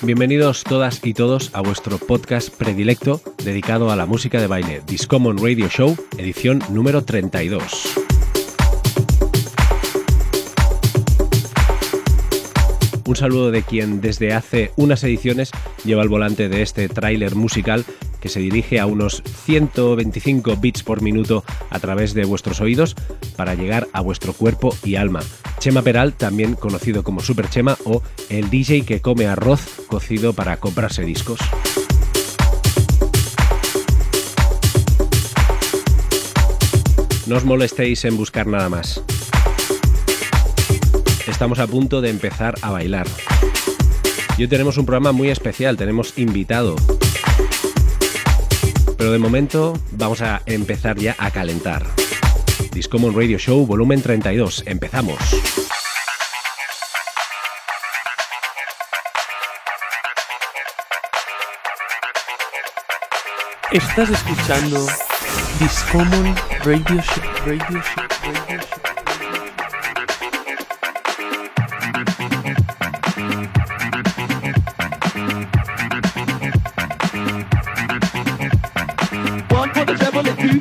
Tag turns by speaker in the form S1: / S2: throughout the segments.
S1: Bienvenidos todas y todos a vuestro podcast predilecto dedicado a la música de baile, Discommon Radio Show, edición número 32. Un saludo de quien desde hace unas ediciones lleva el volante de este tráiler musical que se dirige a unos 125 bits por minuto a través de vuestros oídos para llegar a vuestro cuerpo y alma. Chema Peral, también conocido como Super Chema o el DJ que come arroz cocido para comprarse discos. No os molestéis en buscar nada más. Estamos a punto de empezar a bailar. Y hoy tenemos un programa muy especial, tenemos invitado. Pero de momento vamos a empezar ya a calentar. Discommon Radio Show, volumen 32. Empezamos.
S2: Estás escuchando Discommon Radio Show.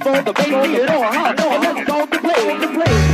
S3: For the. Bring it on, huh? Let's go to play, to play.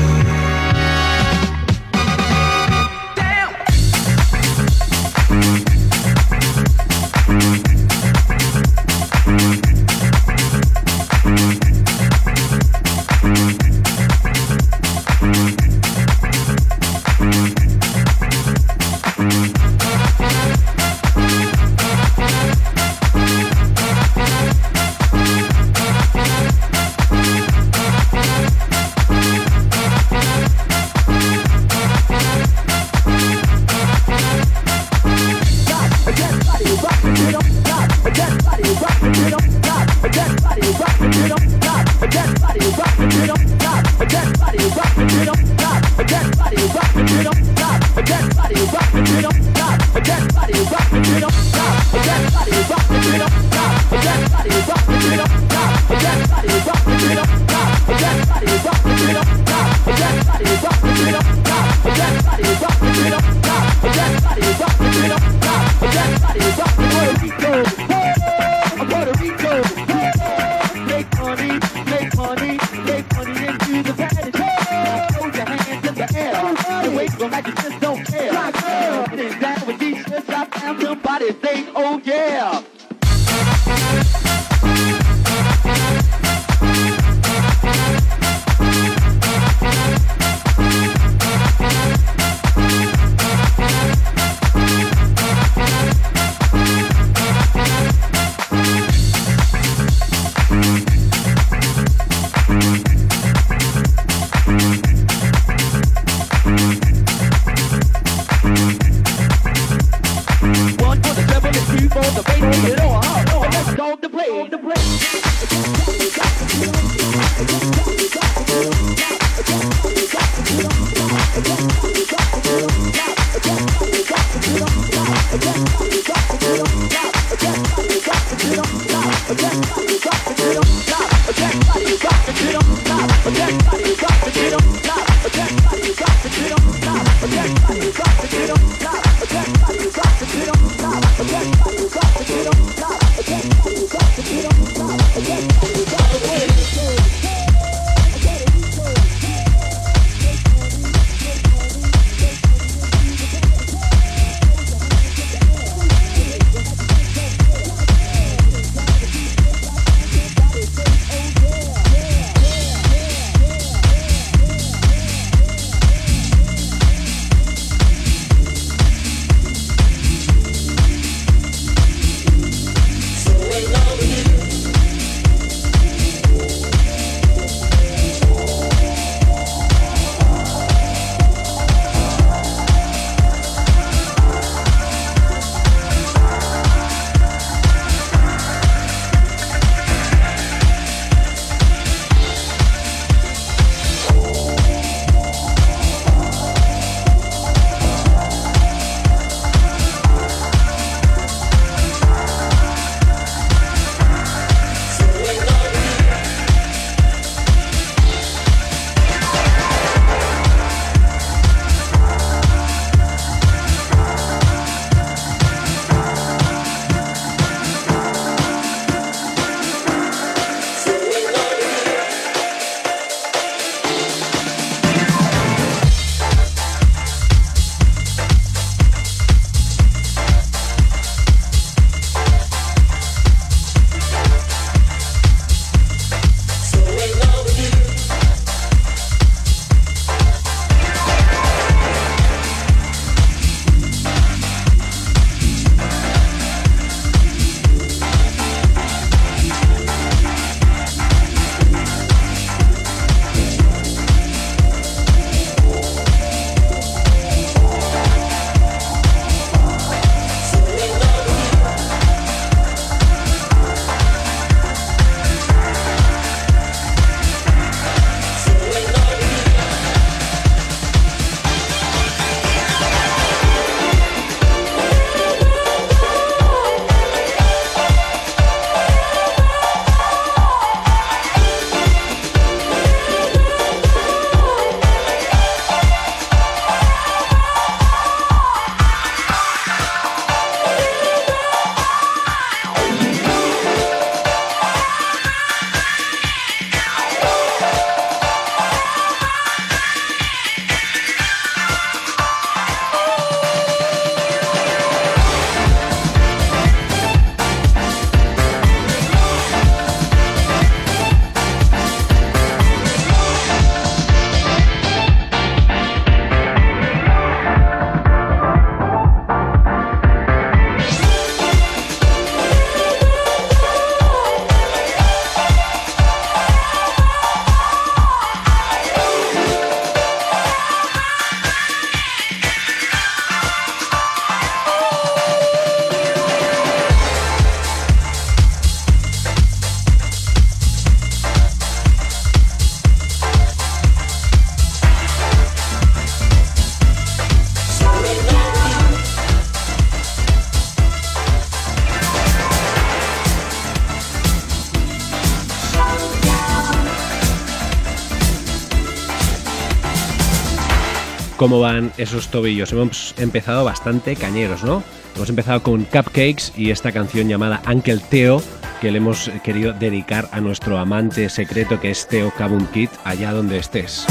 S4: Cómo van esos tobillos. Hemos empezado bastante cañeros, ¿no? Hemos empezado con Cupcakes y esta canción llamada Uncle Teo, que le hemos querido dedicar a nuestro amante secreto que es Teo Kabum Kid, allá donde estés.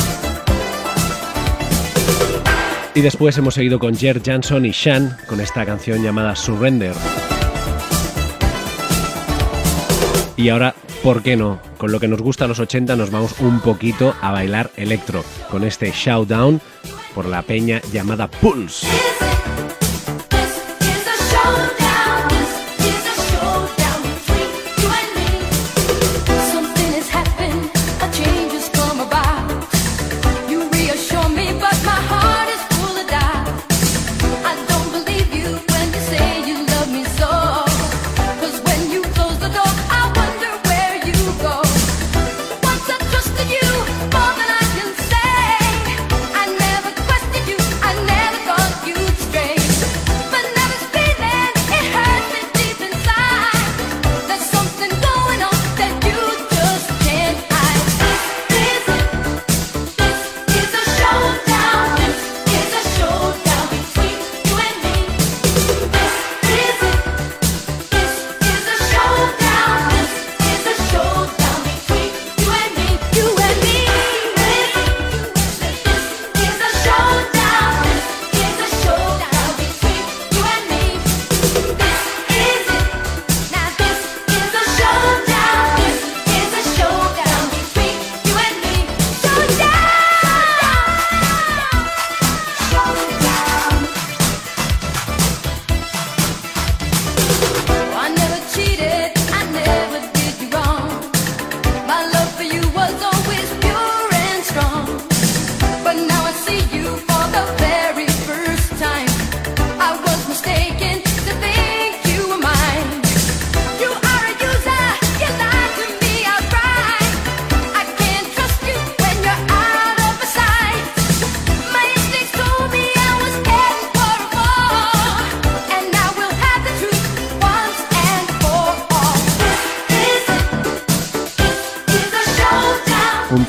S4: Y después hemos seguido con Jer Jansson y Shan con esta canción llamada Surrender. Y ahora, ¿por qué no? Con lo que nos gusta a los 80 nos vamos un poquito a bailar electro con este Shoutdown por la peña llamada Pulse.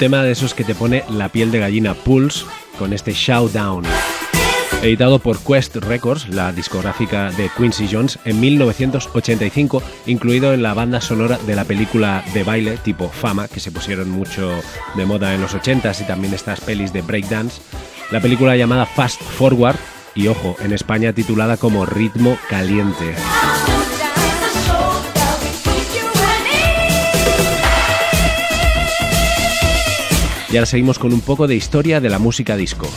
S4: Tema de esos que te pone la piel de gallina Pulse con este Shoutdown. Editado por Quest Records, la discográfica de Quincy Jones, en 1985, incluido en la banda sonora de la película de baile tipo Fama, que se pusieron mucho de moda en los 80s y también estas pelis de breakdance, la película llamada Fast Forward y ojo, en España titulada como Ritmo Caliente. Y ahora seguimos con un poco de historia de la música disco,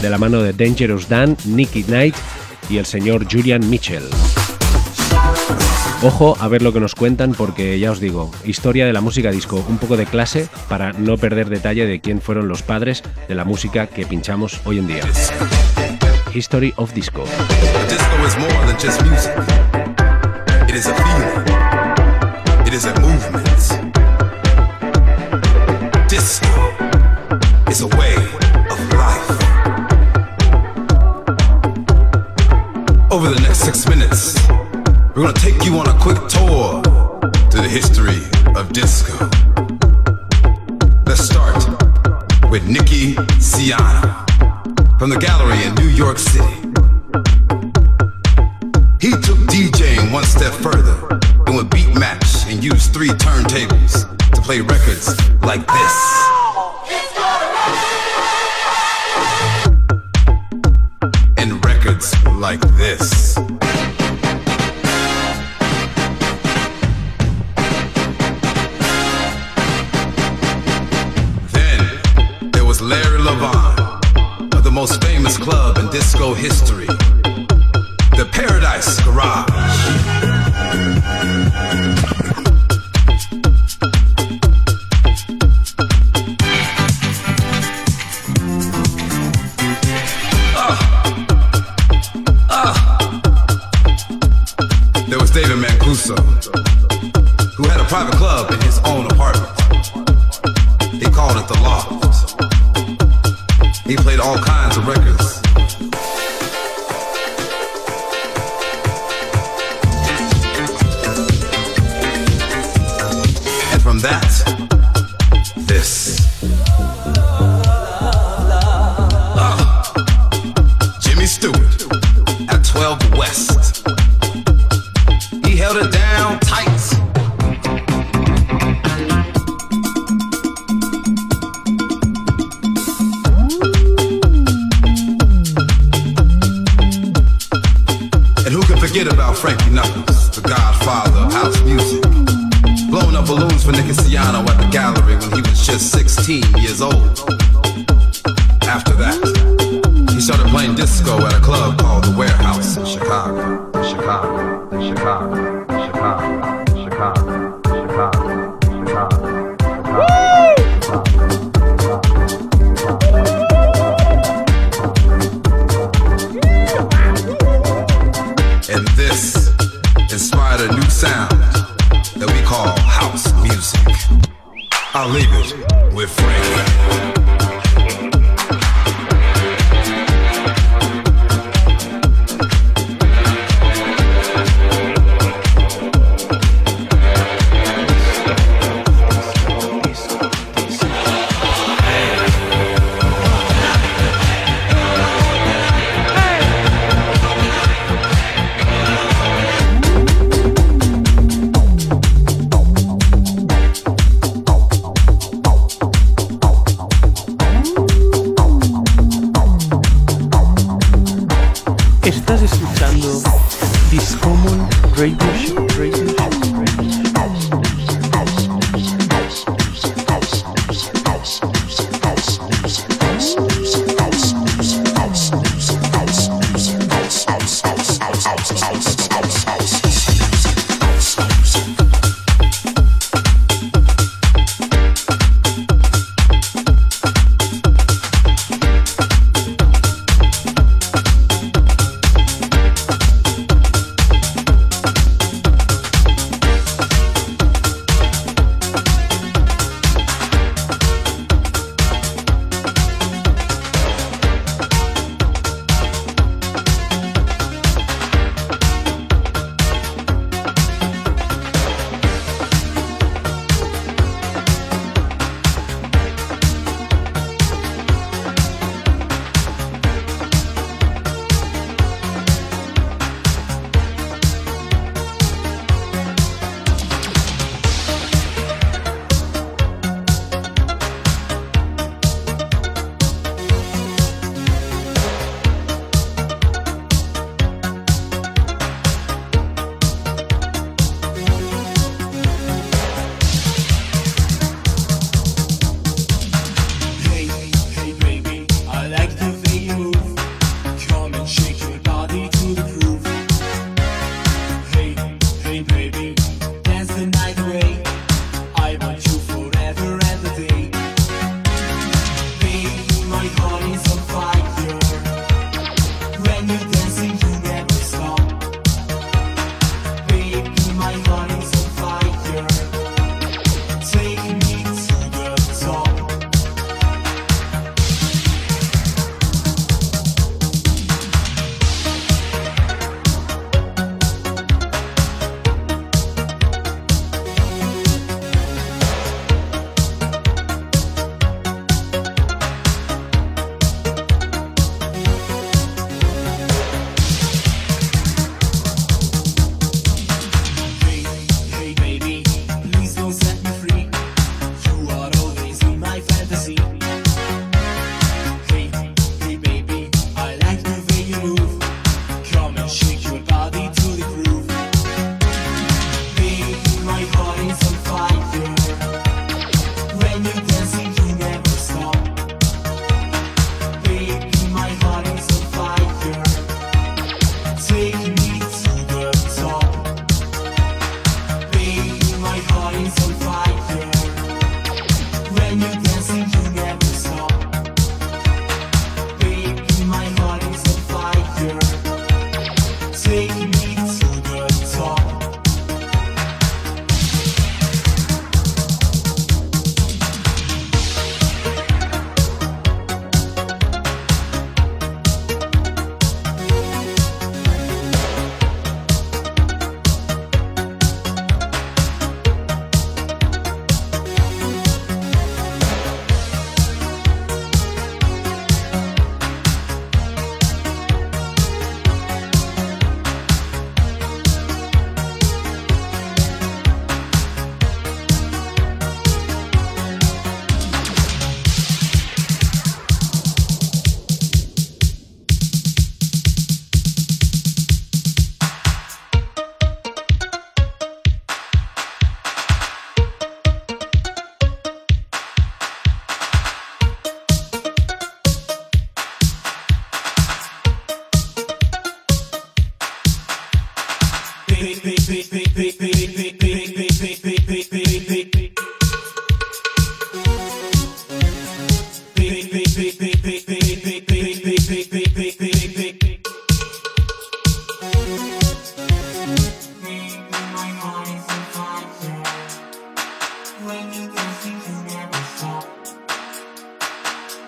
S4: de la mano de Dangerous Dan, Nicky Knight y el señor Julian Mitchell. Ojo a ver lo que nos cuentan porque ya os digo, historia de la música disco, un poco de clase para no perder detalle de quién fueron los padres de la música que pinchamos hoy en día. History of Disco. Over the next six minutes, we're gonna take you on a quick tour through the history of disco. Let's start with Nicky Siana from the gallery in New York City. He took DJing one step further and would beat match and use three turntables to play records like this. History,
S5: balloons for Nicky Siano at the gallery when he was just 16 years old. After that, he started playing disco at a club called The Warehouse in Chicago, in Chicago, in Chicago, in Chicago, with Frank.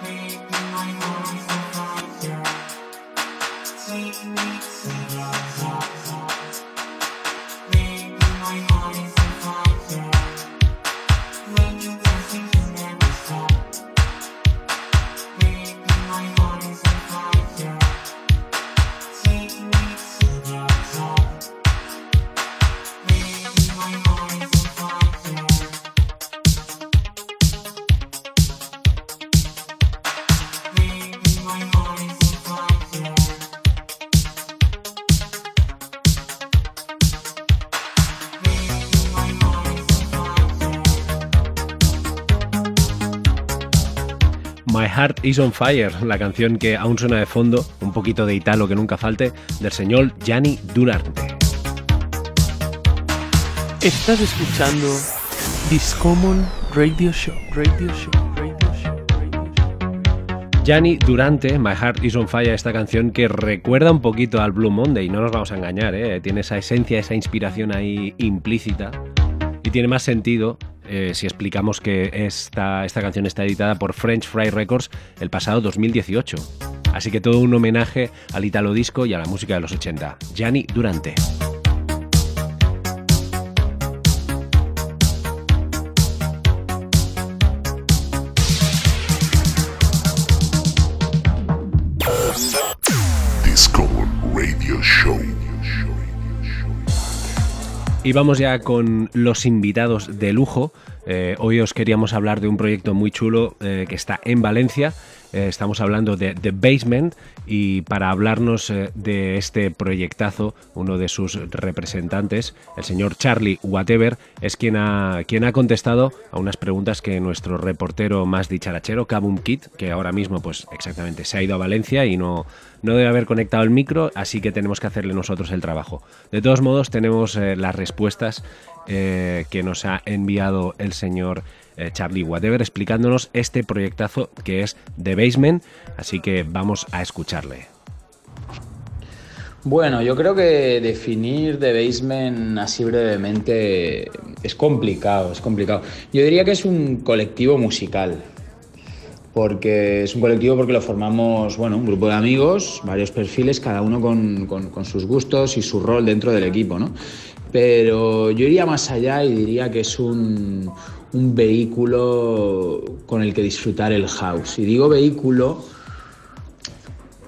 S1: My Heart is on Fire, la canción que aún suena de fondo, un poquito de italo que nunca falte, del señor Gianni Durante.
S2: Estás escuchando Discommon Radio Show, Radio Show, Radio Show, Radio Show.
S1: Gianni Durante, My Heart is on Fire, esta canción que recuerda un poquito al Blue Monday, no nos vamos a engañar, ¿eh? tiene esa esencia, esa inspiración ahí implícita y tiene más sentido eh, si explicamos que esta, esta canción está editada por French Fry Records el pasado 2018. Así que todo un homenaje al italo disco y a la música de los 80. Gianni Durante. Y vamos ya con los invitados de lujo. Eh, hoy os queríamos hablar de un proyecto muy chulo eh, que está en Valencia. Eh, estamos hablando de The Basement y para hablarnos de este proyectazo, uno de sus representantes, el señor Charlie Whatever, es quien ha, quien ha contestado a unas preguntas que nuestro reportero más dicharachero, Kabum Kit, que ahora mismo pues exactamente se ha ido a Valencia y no, no debe haber conectado el micro, así que tenemos que hacerle nosotros el trabajo. De todos modos, tenemos eh, las respuestas eh, que nos ha enviado el señor eh, Charlie Whatever explicándonos este proyectazo que es The Basement, así que vamos a escucharle.
S6: Bueno, yo creo que definir The Basement así brevemente es complicado, es complicado. Yo diría que es un colectivo musical, porque es un colectivo porque lo formamos, bueno, un grupo de amigos, varios perfiles, cada uno con, sus gustos y su rol dentro del equipo, ¿no? Pero yo iría más allá y diría que es un, un vehículo con el que disfrutar el house. Y digo vehículo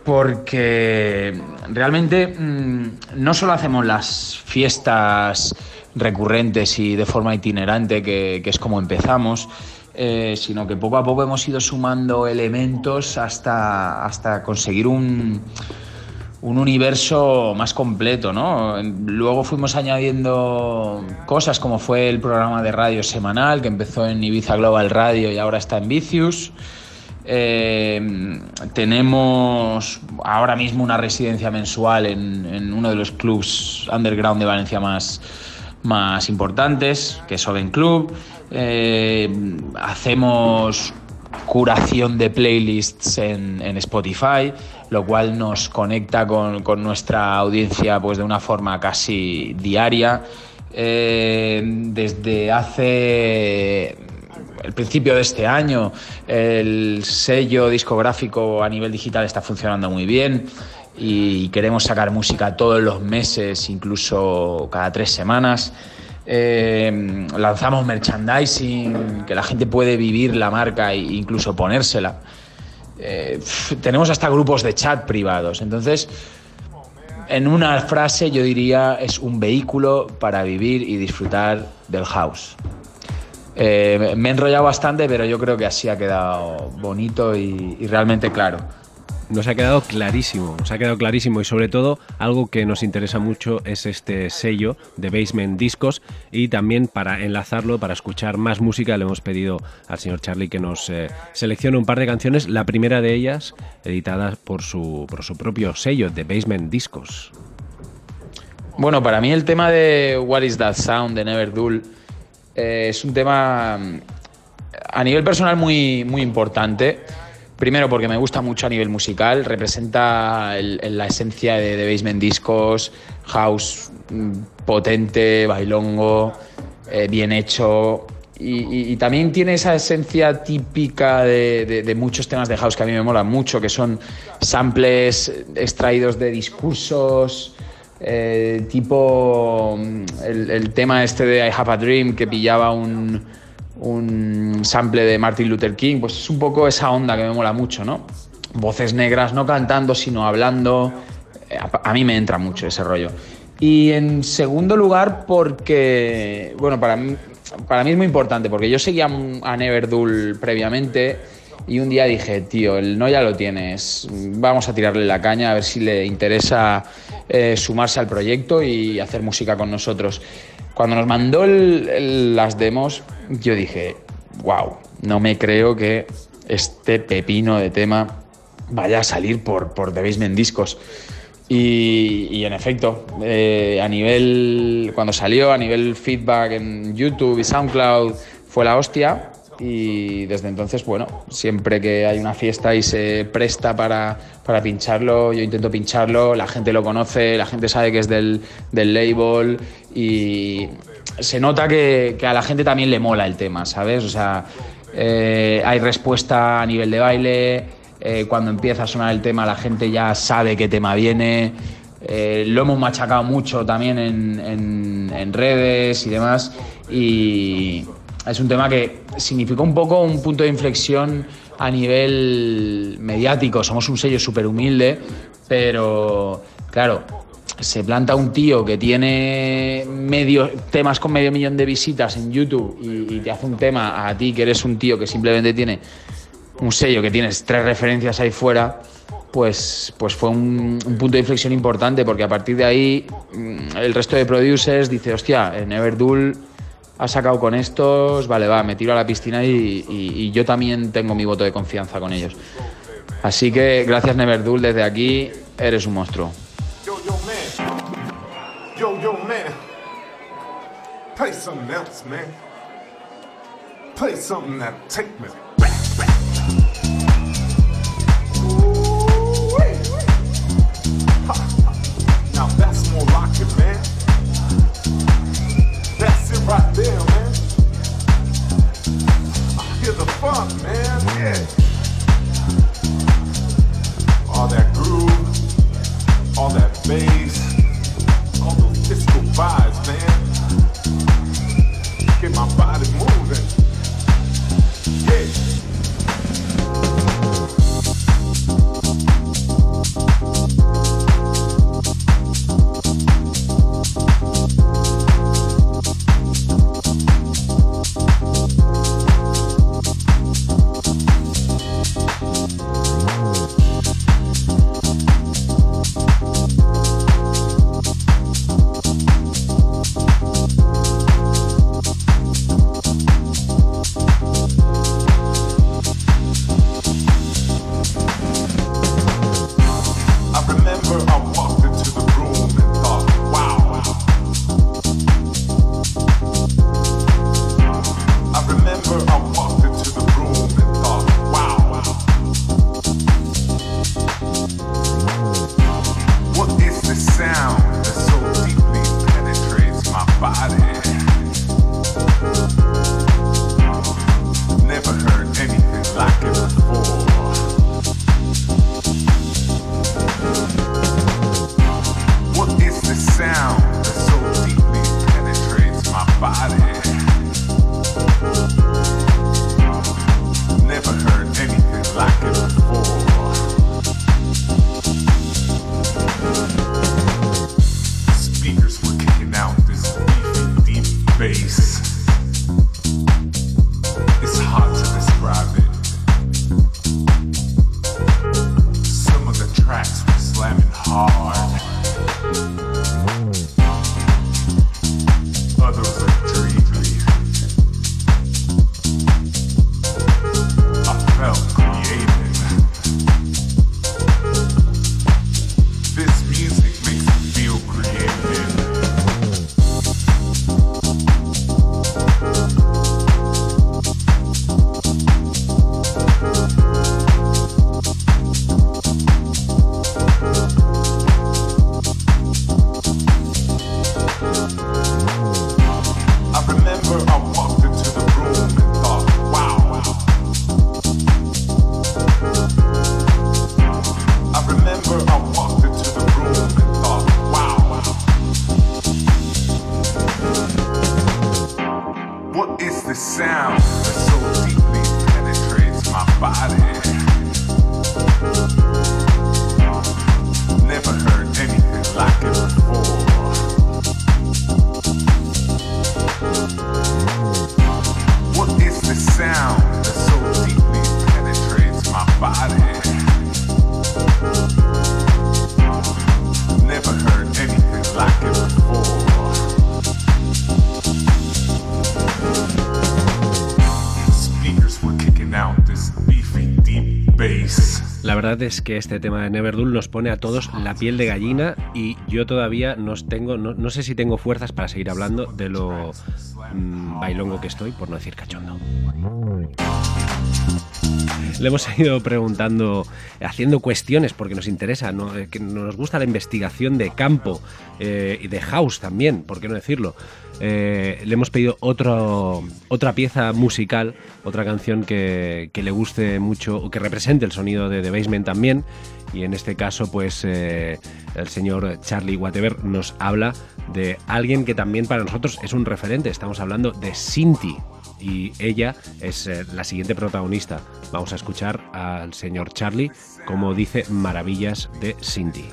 S6: porque realmente mm, no solo hacemos las fiestas recurrentes y de forma itinerante, que, que es como empezamos, eh, sino que poco a poco hemos ido sumando elementos hasta, hasta conseguir un, un universo más completo, ¿no? Luego fuimos añadiendo cosas como fue el programa de radio semanal que empezó en Ibiza Global Radio y ahora está en Vicious. Eh, tenemos ahora mismo una residencia mensual en, en uno de los clubs underground de Valencia más, más importantes, que es Oven Club. Eh, hacemos curación de playlists en, Spotify, lo cual nos conecta con, con nuestra audiencia pues, de una forma casi diaria. Eh, desde hace el principio de este año el sello discográfico a nivel digital está funcionando muy bien y queremos sacar música todos los meses, incluso cada tres semanas. Eh, lanzamos merchandising, que la gente puede vivir la marca e incluso ponérsela. Eh, tenemos hasta grupos de chat privados. Entonces, en una frase yo diría es un vehículo para vivir y disfrutar del house. Eh, me he enrollado bastante, pero yo creo que así ha quedado bonito y realmente claro.
S1: Nos ha quedado clarísimo, nos ha quedado clarísimo y sobre todo algo que nos interesa mucho es este sello de Basement Discos y también para enlazarlo, para escuchar más música, le hemos pedido al señor Charlie que nos eh, seleccione un par de canciones, la primera de ellas editada por su, por su propio sello de Basement Discos.
S6: Bueno, para mí el tema de What is That Sound de Never Dull eh, es un tema mm, a nivel personal muy, muy importante. Primero porque me gusta mucho a nivel musical, representa la esencia de, de Basement Discos, house mm, potente, bailongo, eh, bien hecho. Y, también tiene esa esencia típica de muchos temas de house que a mí me molan mucho, que son samples extraídos de discursos, eh, tipo mm, el, el tema este de I Have a Dream que pillaba un, un sample de Martin Luther King, pues es un poco esa onda que me mola mucho, ¿no? Voces negras, no cantando, sino hablando. Eh, A, mí me entra mucho ese rollo. Y en segundo lugar, porque, bueno, para mí, para mí es muy importante, porque yo seguía a Neverdull previamente y un día dije, tío, el no ya lo tienes, vamos a tirarle la caña a ver si le interesa eh, sumarse al proyecto y hacer música con nosotros. Cuando nos mandó las demos, yo dije, wow, no me creo que este pepino de tema vaya a salir por, por The Basement Discos. Y, y en efecto, eh, a nivel, cuando salió, a nivel feedback en YouTube y SoundCloud, fue la hostia. Y desde entonces, bueno, siempre que hay una fiesta y se presta para, para pincharlo, yo intento pincharlo, la gente lo conoce, la gente sabe que es del, del label y se nota que, que a la gente también le mola el tema, ¿sabes? O sea, eh, hay respuesta a nivel de baile, eh, cuando empieza a sonar el tema la gente ya sabe qué tema viene, eh, lo hemos machacado mucho también en, en- en redes y demás y es un tema que significó un poco un punto de inflexión a nivel mediático, somos un sello súper humilde, pero claro, se planta un tío que tiene medio, temas con medio millón de visitas en YouTube y, te hace un tema a ti que eres un tío que simplemente tiene un sello que tienes tres referencias ahí fuera, pues, pues fue un, un punto de inflexión importante porque a partir de ahí mm, el resto de producers dice, hostia, en Everdull ha sacado con estos, vale, va, me tiro a la piscina y, yo también tengo mi voto de confianza con ellos. Así que gracias Neverdull desde aquí, eres un monstruo.
S7: That's it right there, man. I hear the funk, man. Yeah.
S1: Es que este tema de Neverdull nos pone a todos la piel de gallina y yo todavía no tengo, no, no sé si tengo fuerzas para seguir hablando de lo mm, bailongo que estoy, por no decir cachondo. Le hemos ido preguntando, haciendo cuestiones porque nos interesa, ¿no? Eh, que nos gusta la investigación de campo eh, y de house también, ¿por qué no decirlo? Eh, le hemos pedido otra pieza musical, otra canción que, le guste mucho o que represente el sonido de The Basement también. Y en este caso, pues eh, el señor Charlie Whatever nos habla de alguien que también para nosotros es un referente. Estamos hablando de Cinti. Y ella es eh, la siguiente protagonista. Vamos a escuchar al señor Charlie como dice maravillas de Cinti.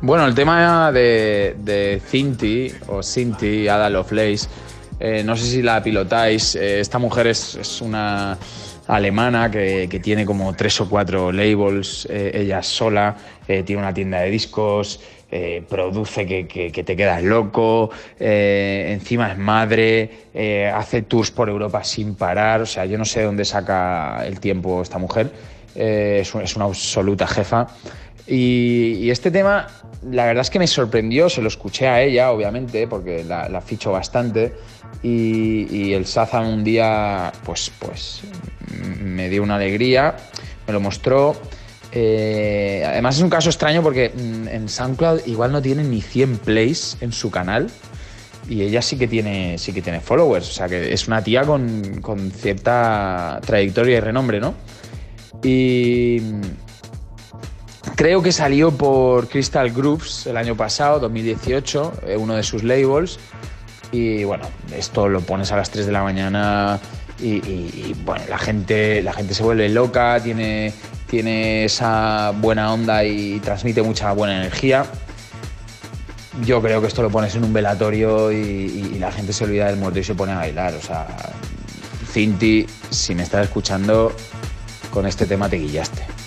S6: Bueno, el tema de, de Cinti o Cinti, Ada Lovelace, eh, no sé si la pilotáis. eh, esta mujer es, es una alemana que, que tiene como tres o cuatro labels, eh, ella sola, eh, tiene una tienda de discos, produce que, que- te quedas loco, encima es madre, hace tours por Europa sin parar, o sea, yo no sé de dónde saca el tiempo esta mujer, es una absoluta jefa. Y, este tema, la verdad es que me sorprendió, se lo escuché a ella, obviamente, porque la, la ficho bastante. Y, el Shazam un día, pues, pues, me dio una alegría, me lo mostró. Eh, además es un caso extraño porque en SoundCloud igual no tiene ni 100 plays en su canal y ella sí que tiene, sí que tiene followers, o sea que es una tía con, con cierta trayectoria y renombre, ¿no? Y creo que salió por Crystal Groups el año pasado, 2018, eh, uno de sus labels. Y bueno, esto lo pones a las 3 de la mañana y, bueno, la gente, la gente se vuelve loca, tiene, tiene esa buena onda y transmite mucha buena energía. Yo creo que esto lo pones en un velatorio y- y la gente se olvida del muerto y se pone a bailar. O sea, Cinti, si me estás escuchando, con este tema te guillaste.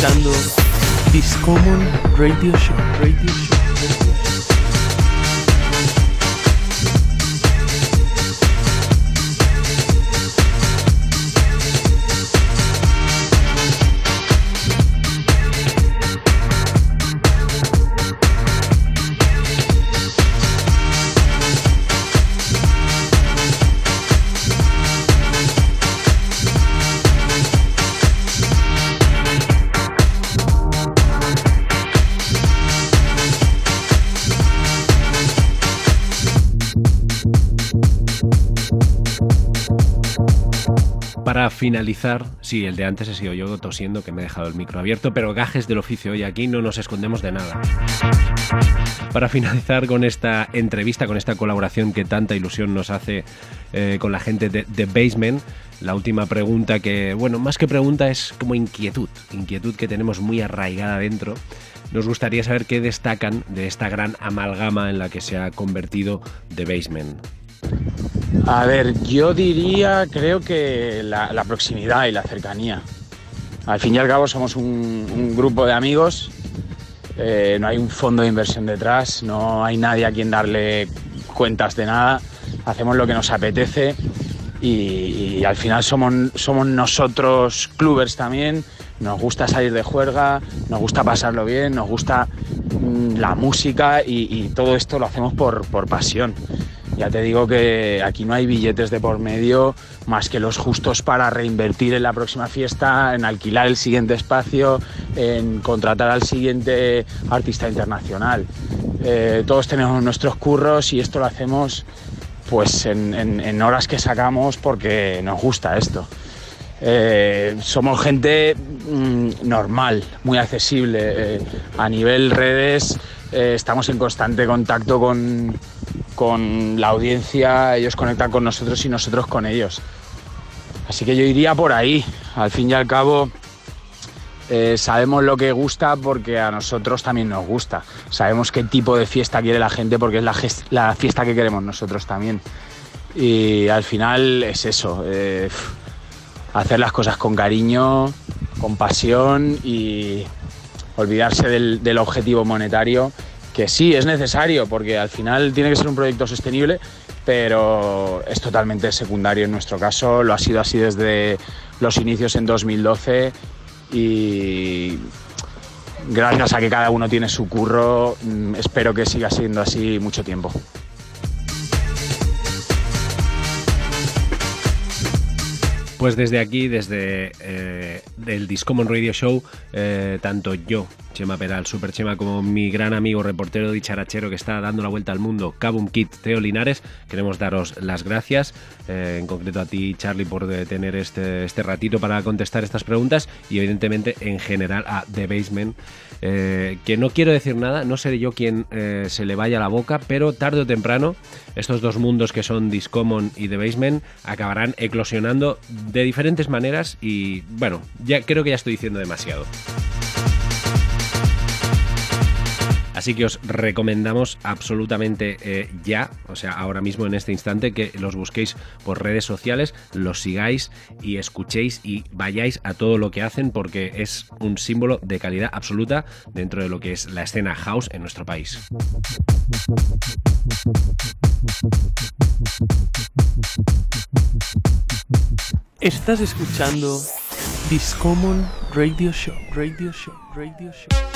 S2: Escuchando Discommon Radio Show. Radio Show.
S1: Para finalizar, sí, el de antes he sido yo tosiendo que me he dejado el micro abierto, pero gajes del oficio y aquí no nos escondemos de nada. Para finalizar con esta entrevista, con esta colaboración que tanta ilusión nos hace eh, con la gente de The Basement, la última pregunta que, bueno, más que pregunta es como inquietud, inquietud que tenemos muy arraigada dentro. Nos gustaría saber qué destacan de esta gran amalgama en la que se ha convertido The Basement.
S6: A ver, yo diría, creo que la, proximidad y la cercanía. Al fin y al cabo somos un, grupo de amigos, eh, no hay un fondo de inversión detrás, no hay nadie a quien darle cuentas de nada, hacemos lo que nos apetece y, al final somos, nosotros clubers también, nos gusta salir de juerga, nos gusta pasarlo bien, nos gusta mm, la música y, todo esto lo hacemos por pasión. Ya te digo que aquí no hay billetes de por medio más que los justos para reinvertir en la próxima fiesta, en alquilar el siguiente espacio, en contratar al siguiente artista internacional. Eh, todos tenemos nuestros curros y esto lo hacemos pues en, horas que sacamos porque nos gusta esto. Eh, somos gente mm, normal, muy accesible. eh, a nivel redes estamos en constante contacto con, con la audiencia, ellos conectan con nosotros y nosotros con ellos. Así que yo iría por ahí. Al fin y al cabo, eh, sabemos lo que gusta porque a nosotros también nos gusta. Sabemos qué tipo de fiesta quiere la gente porque es la, fiesta que queremos nosotros también. Y al final es eso, eh, hacer las cosas con cariño, con pasión y olvidarse del objetivo monetario, que sí es necesario porque al final tiene que ser un proyecto sostenible, pero es totalmente secundario en nuestro caso, lo ha sido así desde los inicios en 2012 y gracias a que cada uno tiene su curro, mm, espero que siga siendo así mucho tiempo.
S1: Pues desde aquí, desde eh, el Discommon Radio Show, eh, tanto yo, Chema Peral, Super Chema, como mi gran amigo reportero dicharachero que está dando la vuelta al mundo, Cabum Kit, Teo Linares, queremos daros las gracias, eh, en concreto a ti, Charlie, por tener este, este ratito para contestar estas preguntas y evidentemente en general a The Basement, eh, que no quiero decir nada, no seré yo quien eh, se le vaya la boca, pero tarde o temprano estos dos mundos que son Discommon y The Basement acabarán eclosionando de diferentes maneras y bueno, ya creo que ya estoy diciendo demasiado. Así que os recomendamos absolutamente eh, ya, o sea, ahora mismo en este instante, que los busquéis por redes sociales, los sigáis y escuchéis y vayáis a todo lo que hacen porque es un símbolo de calidad absoluta dentro de lo que es la escena house en nuestro país.
S2: Estás escuchando Discommon Radio Show, Radio Show, Radio Show.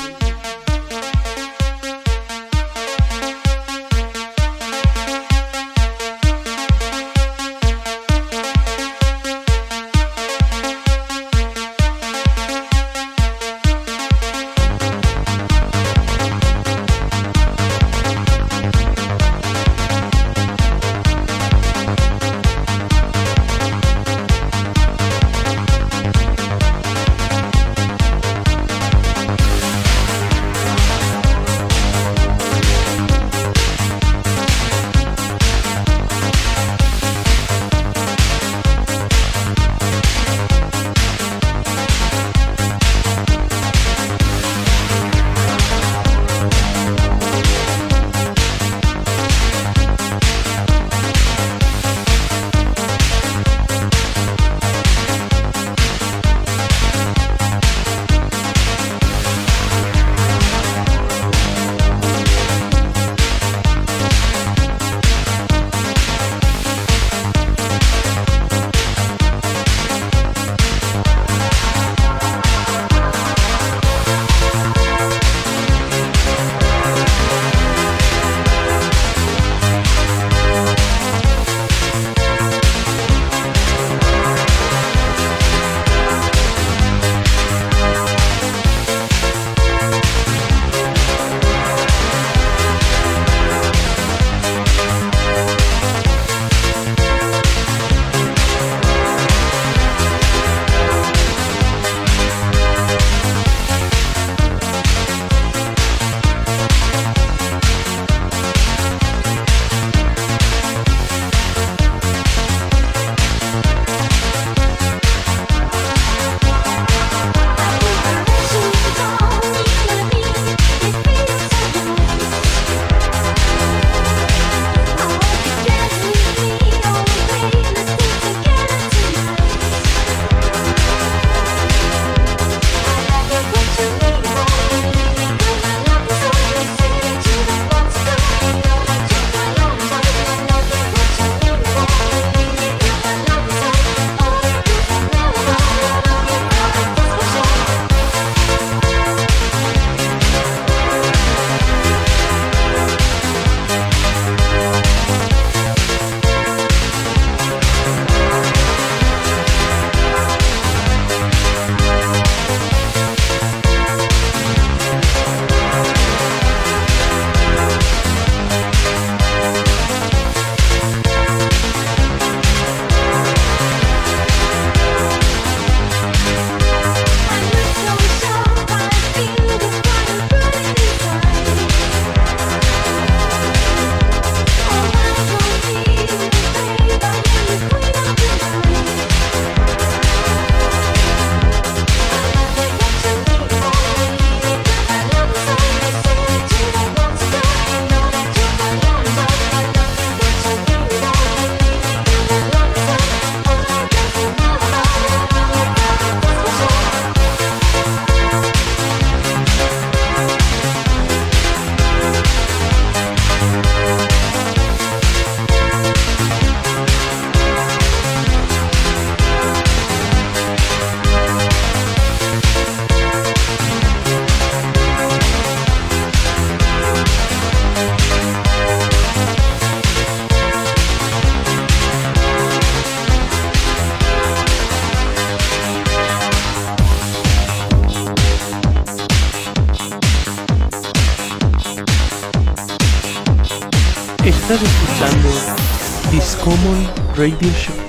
S2: Radio Show.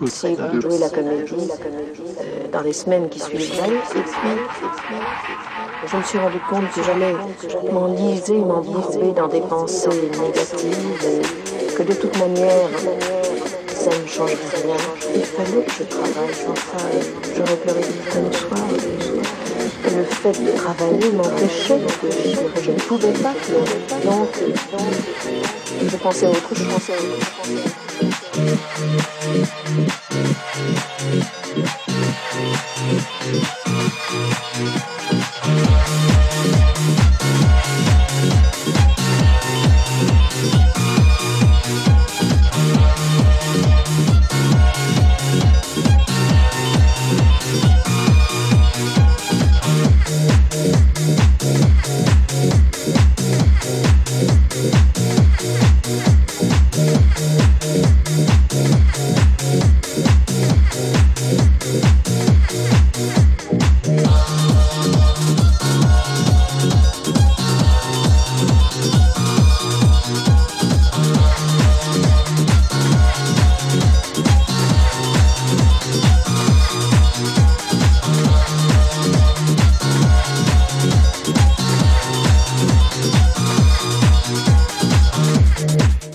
S8: Impossible de jouer la comédie euh, dans les semaines qui suivraient. Et puis, je me suis rendu compte que j'allais m'enliser, m'embourber dans des pensées négatives et que de toute manière, ça ne changerait rien. Il fallait que je travaille, enfin, j'aurais pleuré du soir. Et le fait de travailler m'empêchait de vivre. Je ne pouvais pas pleurer. Donc, je pensais à autre chose. Thank you.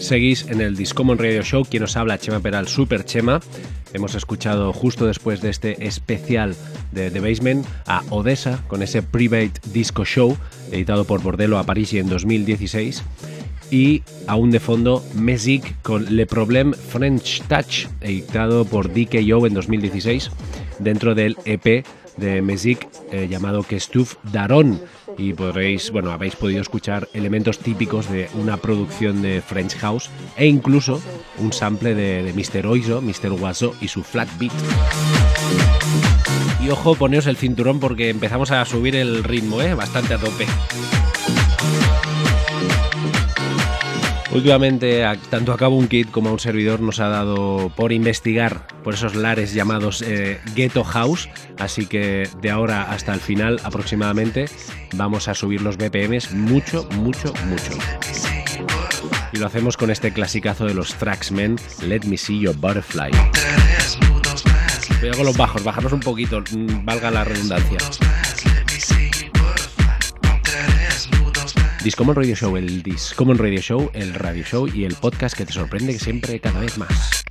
S1: Seguís en el Discommon Radio Show, quien os habla, Chema Peral, Super Chema. Hemos escuchado justo después de este especial de The Basement a Odessa con ese Private Disco Show editado por Bordello a París en 2016 y aún de fondo Mesic con Le Problème French Touch editado por DKO en 2016 dentro del EP de Mesic eh, llamado Kestuf Daron y podréis, bueno, habéis podido escuchar elementos típicos de una producción de French House e incluso un sample de, Mr. Oizo, Mr. Waso y su flat beat. Y ojo, poneos el cinturón porque empezamos a subir el ritmo, ¿eh? bastante a tope. Últimamente, tanto a Cabo un Kid como a un servidor nos ha dado por investigar por esos lares llamados eh, Ghetto House, así que de ahora hasta el final aproximadamente vamos a subir los BPMs mucho, mucho, mucho. Y lo hacemos con este clasicazo de los Tracksmen, Let Me See Your Butterfly. Cuidado con los bajos, bajarnos un poquito, mm, valga la redundancia. Discommon Radio Show, el Discommon Radio Show, el radio show y el podcast que te sorprende siempre cada vez más.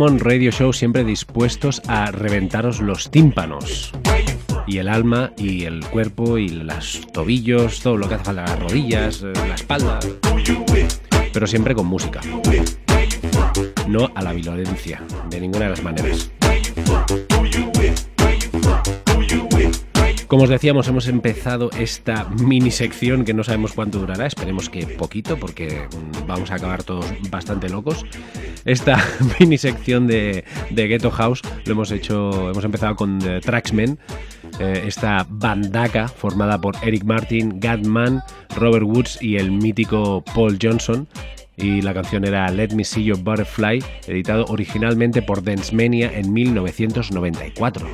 S1: Radio Show siempre dispuestos a reventaros los tímpanos. Y el alma y el cuerpo y los tobillos, todo lo que hace falta, las rodillas, eh, la espalda. Pero siempre con música. No a la violencia, de ninguna de las maneras. Como os decíamos, hemos empezado esta mini sección que no sabemos cuánto durará, esperemos que poquito, porque mm, vamos a acabar todos bastante locos. Esta mini sección de, de Ghetto House lo hemos hecho, hemos empezado con eh, Traxmen, eh, esta bandaca formada por Eric Martin, Gatman, Robert Woods y el mítico Paul Johnson. Y la canción era Let Me See Your Butterfly, editado originalmente por Dancemania en 1994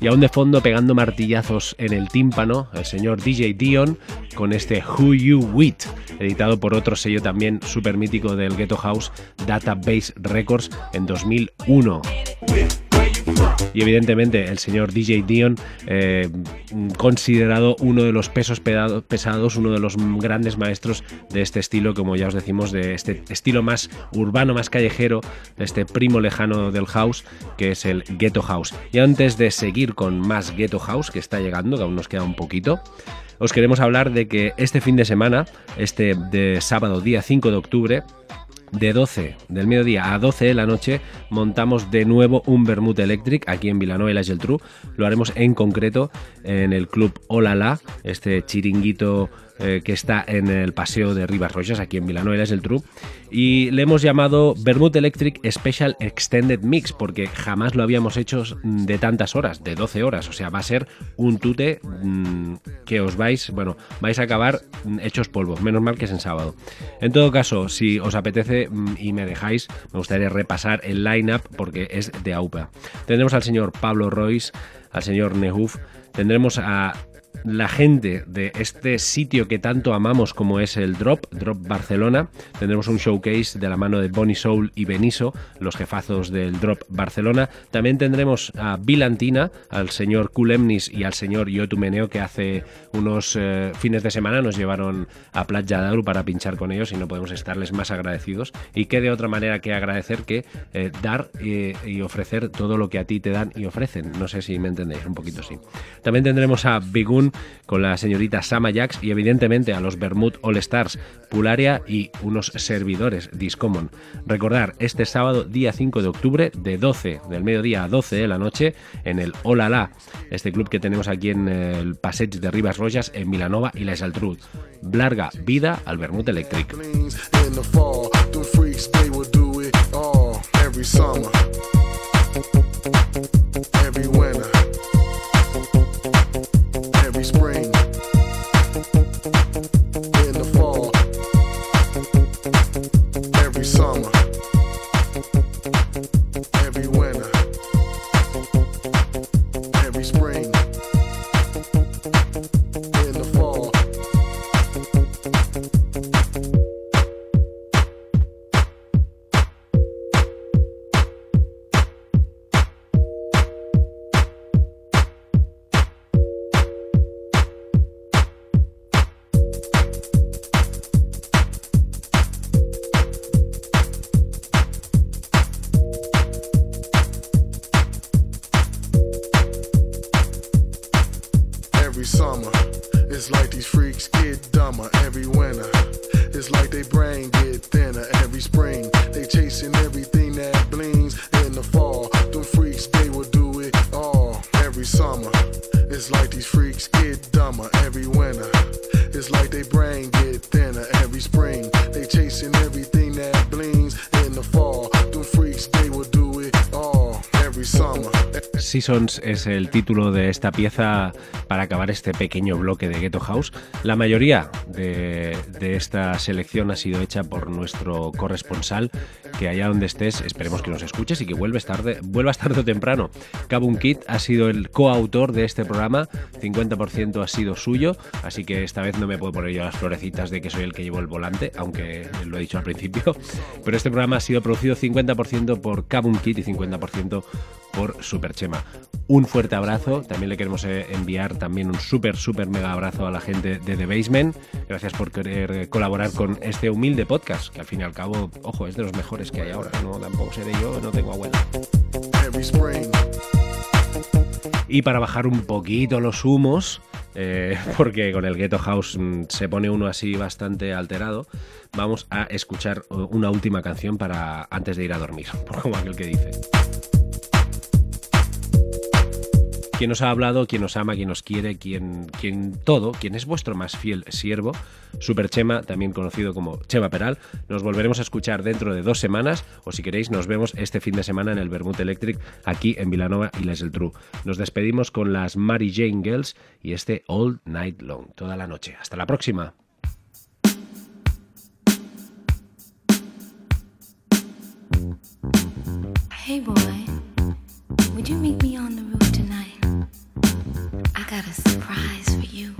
S1: y aún de fondo pegando martillazos en el tímpano el señor DJ Dion con este Who You With, editado por otro sello también super mítico del Ghetto House, Database Records en 2001. Y evidentemente el señor DJ Dion, eh, considerado uno de los pesos pesados, uno de los grandes maestros de este estilo, como ya os decimos, de este estilo más urbano, más callejero, de este primo lejano del house, que es el Ghetto House. Y antes de seguir con más Ghetto House, que está llegando, que aún nos queda un poquito, os queremos hablar de que este fin de semana, este de sábado día 5 de octubre, de 12 del mediodía a 12 de la noche montamos de nuevo un Bermud Electric aquí en Villanueva y la Geltrú. Lo haremos en concreto en el club Olala, este chiringuito eh, que está en el paseo de Rivas Rojas, aquí en Villanueva es el True. Y le hemos llamado Bermud Electric Special Extended Mix, porque jamás lo habíamos hecho de tantas horas, de 12 horas. O sea, va a ser un tute mm, que os vais, bueno, vais a acabar mm, hechos polvo. Menos mal que es en sábado. En todo caso, si os apetece mm, y me dejáis, me gustaría repasar el line-up porque es de AUPA. Tendremos al señor Pablo Royce, al señor Nehuf, tendremos a la gente de este sitio que tanto amamos como es el Drop, Drop Barcelona. Tendremos un showcase de la mano de Bonnie Soul y Beniso, los jefazos del Drop Barcelona. También tendremos a Bilantina, al señor Kulemnis y al señor Yotumeneo que hace unos eh, fines de semana nos llevaron a Playa Daru para pinchar con ellos y no podemos estarles más agradecidos. Y qué de otra manera que agradecer que eh, dar eh, y ofrecer todo lo que a ti te dan y ofrecen. No sé si me entendéis, un poquito sí. También tendremos a Bigun con la señorita Sama Jax y evidentemente a los Bermud All Stars, Pularia y unos servidores Discommon. Recordar, este sábado día 5 de octubre de 12 del mediodía a 12 de la noche en el Olala, este club que tenemos aquí en el Passage de Rivas Rojas en Milanova y la Saltrud. Larga vida al Bermud Electric. Seasons es el título de esta pieza para acabar este pequeño bloque de Ghetto House. La mayoría de, esta selección ha sido hecha por nuestro corresponsal, que allá donde estés esperemos que nos escuches y que vuelvas tarde, vuelvas tarde o temprano. Kabun Kit ha sido el coautor de este programa, 50% ha sido suyo, así que esta vez no me puedo poner yo las florecitas de que soy el que llevo el volante, aunque lo he dicho al principio. Pero este programa ha sido producido 50% por Kabun Kit y 50% Superchema. Un fuerte abrazo, también le queremos eh, enviar también un súper, súper mega abrazo a la gente de The Basement. Gracias por querer colaborar con este humilde podcast, que al fin y al cabo, ojo, es de los mejores que hay ahora. No, tampoco seré yo, no tengo abuela. Y para bajar un poquito los humos, eh, porque con el Ghetto House mm, se pone uno así bastante alterado, vamos a escuchar eh, una última canción para antes de ir a dormir, por como aquel que dice quien os ha hablado, quien os ama, quien os quiere, quien, quien todo, quien es vuestro más fiel siervo, Super Chema, también conocido como Chema Peral. Nos volveremos a escuchar dentro de dos semanas, o si queréis, nos vemos este fin de semana en el Vermouth Electric, aquí en Vilanova y Les del True. Nos despedimos con las Mary Jane Girls y este All Night Long, toda la noche. Hasta la próxima.
S4: I got a surprise for you.